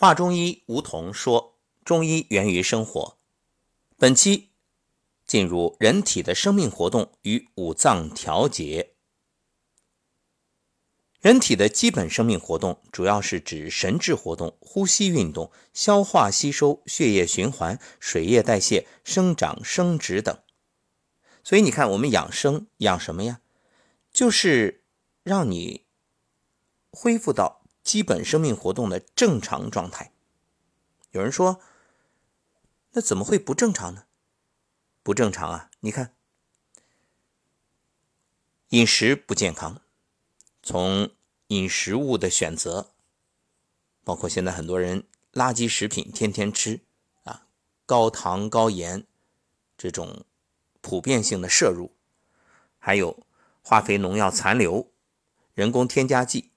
华中医吴桐说：“中医源于生活。”本期进入人体的生命活动与五脏调节。人体的基本生命活动主要是指神志活动、呼吸运动、消化吸收、血液循环、水液代谢、生长生殖等。所以你看，我们养生养什么呀？就是让你恢复到基本生命活动的正常状态。有人说，那怎么会不正常呢？不正常啊！你看，饮食不健康。从饮食物的选择，包括现在很多人垃圾食品天天吃啊，高糖高盐这种普遍性的摄入，还有化肥农药残留、人工添加剂，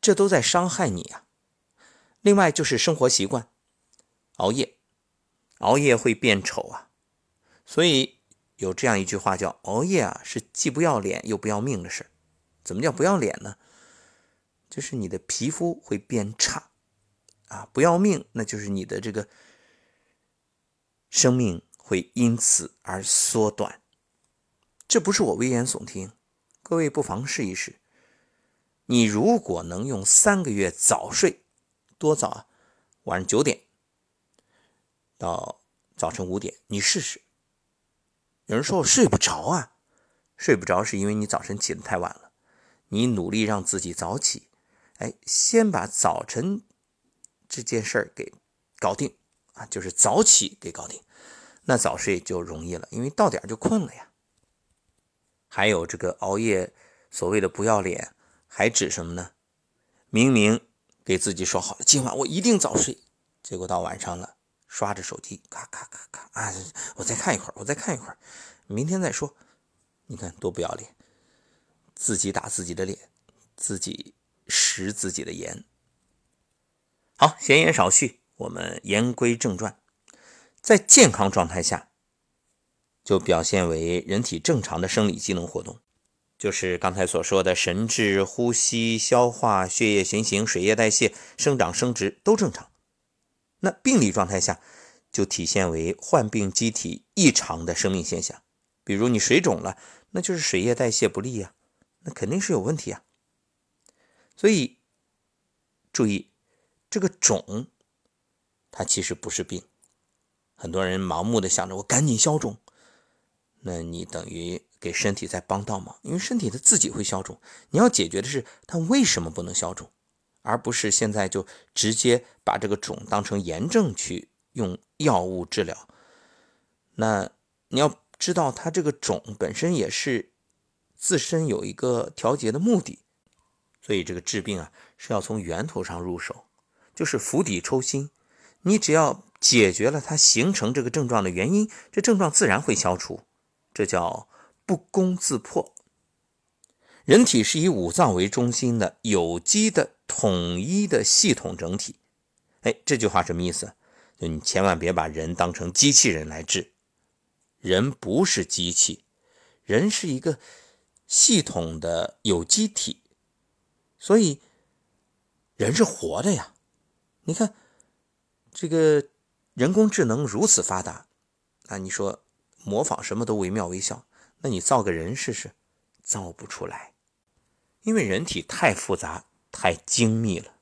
这都在伤害你啊。另外就是生活习惯，熬夜，熬夜会变丑啊。所以有这样一句话叫“熬夜啊是既不要脸又不要命的事”。怎么叫不要脸呢？就是你的皮肤会变差，啊，不要命，那就是你的这个生命会因此而缩短。这不是我危言耸听，各位不妨试一试。你如果能用三个月早睡，多早啊？晚上九点到早晨五点，你试试。有人说我睡不着啊，睡不着是因为你早晨起得太晚了。你努力让自己早起，哎，先把早晨这件事儿给搞定啊，就是早起给搞定，那早睡就容易了，因为到点就困了呀。还有这个熬夜，所谓的不要脸，还指什么呢？明明给自己说好了，今晚我一定早睡，结果到晚上了，刷着手机，咔咔咔咔啊，我再看一会儿，我再看一会儿，明天再说，你看多不要脸。自己打自己的脸，自己食自己的盐。好，闲言少叙，我们言归正传。在健康状态下，就表现为人体正常的生理机能活动，就是刚才所说的神志、呼吸、消化、血液循行、水液代谢、生长生殖都正常。那病理状态下，就体现为患病机体异常的生命现象，比如你水肿了，那就是水液代谢不利呀。那肯定是有问题啊，所以注意这个肿，它其实不是病。很多人盲目的想着我赶紧消肿，那你等于给身体在帮倒忙，因为身体它自己会消肿。你要解决的是它为什么不能消肿，而不是现在就直接把这个肿当成炎症去用药物治疗。那你要知道，它这个肿本身也是。自身有一个调节的目的，所以这个治病啊是要从源头上入手，就是釜底抽薪。你只要解决了它形成这个症状的原因，这症状自然会消除。这叫不攻自破。人体是以五脏为中心的有机的统一的系统整体。哎，这句话什么意思？就你千万别把人当成机器人来治，人不是机器，人是一个。系统的有机体，所以人是活的呀。你看，这个人工智能如此发达啊，你说模仿什么都惟妙惟肖，那你造个人试试，造不出来，因为人体太复杂、太精密了。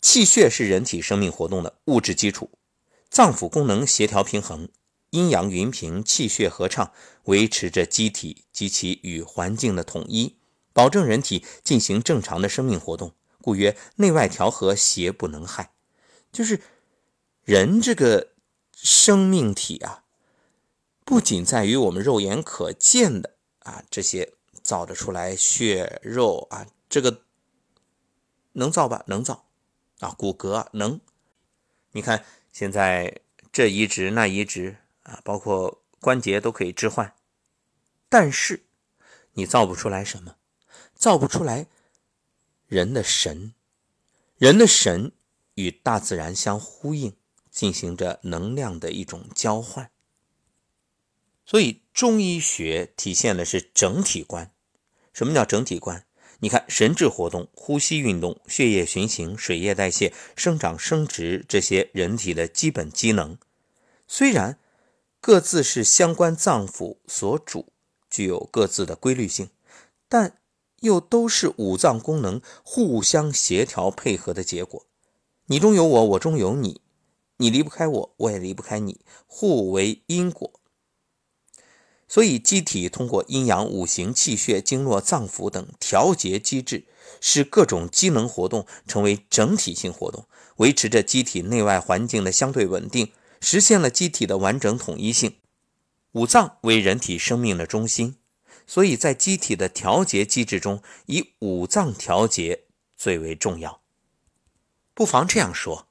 气血是人体生命活动的物质基础，脏腑功能协调平衡。阴阳匀平，气血合畅，维持着机体及其与环境的统一，保证人体进行正常的生命活动，故曰内外调和，邪不能害。就是人这个生命体啊，不仅在于我们肉眼可见的啊这些造得出来血肉啊，这个能造吧？能造啊，骨骼能。你看现在这移植那移植。啊，包括关节都可以置换，但是你造不出来什么，造不出来人的神，人的神与大自然相呼应，进行着能量的一种交换。所以中医学体现的是整体观。什么叫整体观？你看，神志活动、呼吸运动、血液循行、水液代谢、生长生殖这些人体的基本机能，虽然各自是相关脏腑所主，具有各自的规律性，但又都是五脏功能互相协调配合的结果。你中有我，我中有你，你离不开我，我也离不开你，互为因果。所以，机体通过阴阳、五行、气血、经络、脏腑等调节机制，使各种机能活动成为整体性活动，维持着机体内外环境的相对稳定，实现了机体的完整统一性。五脏为人体生命的中心，所以在机体的调节机制中，以五脏调节最为重要。不妨这样说：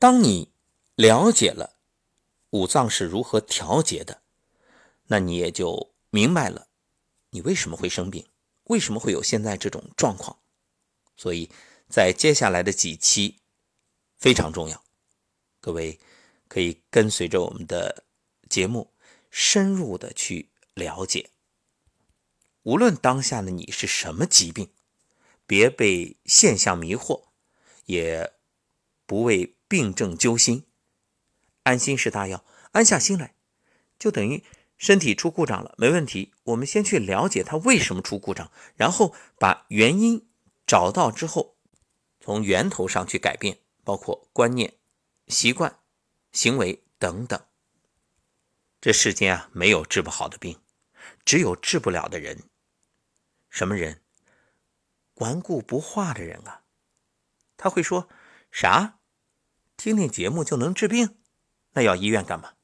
当你了解了五脏是如何调节的。那你也就明白了，你为什么会生病，为什么会有现在这种状况。所以在接下来的几期非常重要，各位可以跟随着我们的节目，深入的去了解。无论当下的你是什么疾病，别被现象迷惑，也不为病症揪心。安心是大药，安下心来，就等于。身体出故障了，没问题。我们先去了解它为什么出故障，然后把原因找到之后，从源头上去改变，包括观念、习惯、行为等等。这世间啊，没有治不好的病，只有治不了的人。什么人？顽固不化的人啊！他会说啥？听听节目就能治病？那要医院干嘛？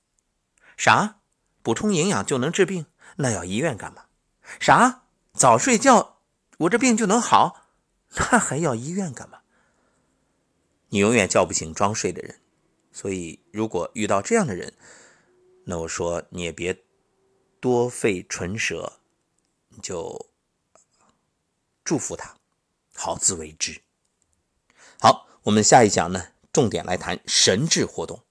啥？补充营养就能治病，那要医院干嘛？啥？早睡觉，我这病就能好？那还要医院干嘛？你永远叫不醒装睡的人，所以如果遇到这样的人，那我说你也别多费唇舌，你就祝福他，好自为之。好，我们下一讲呢，重点来谈神志活动。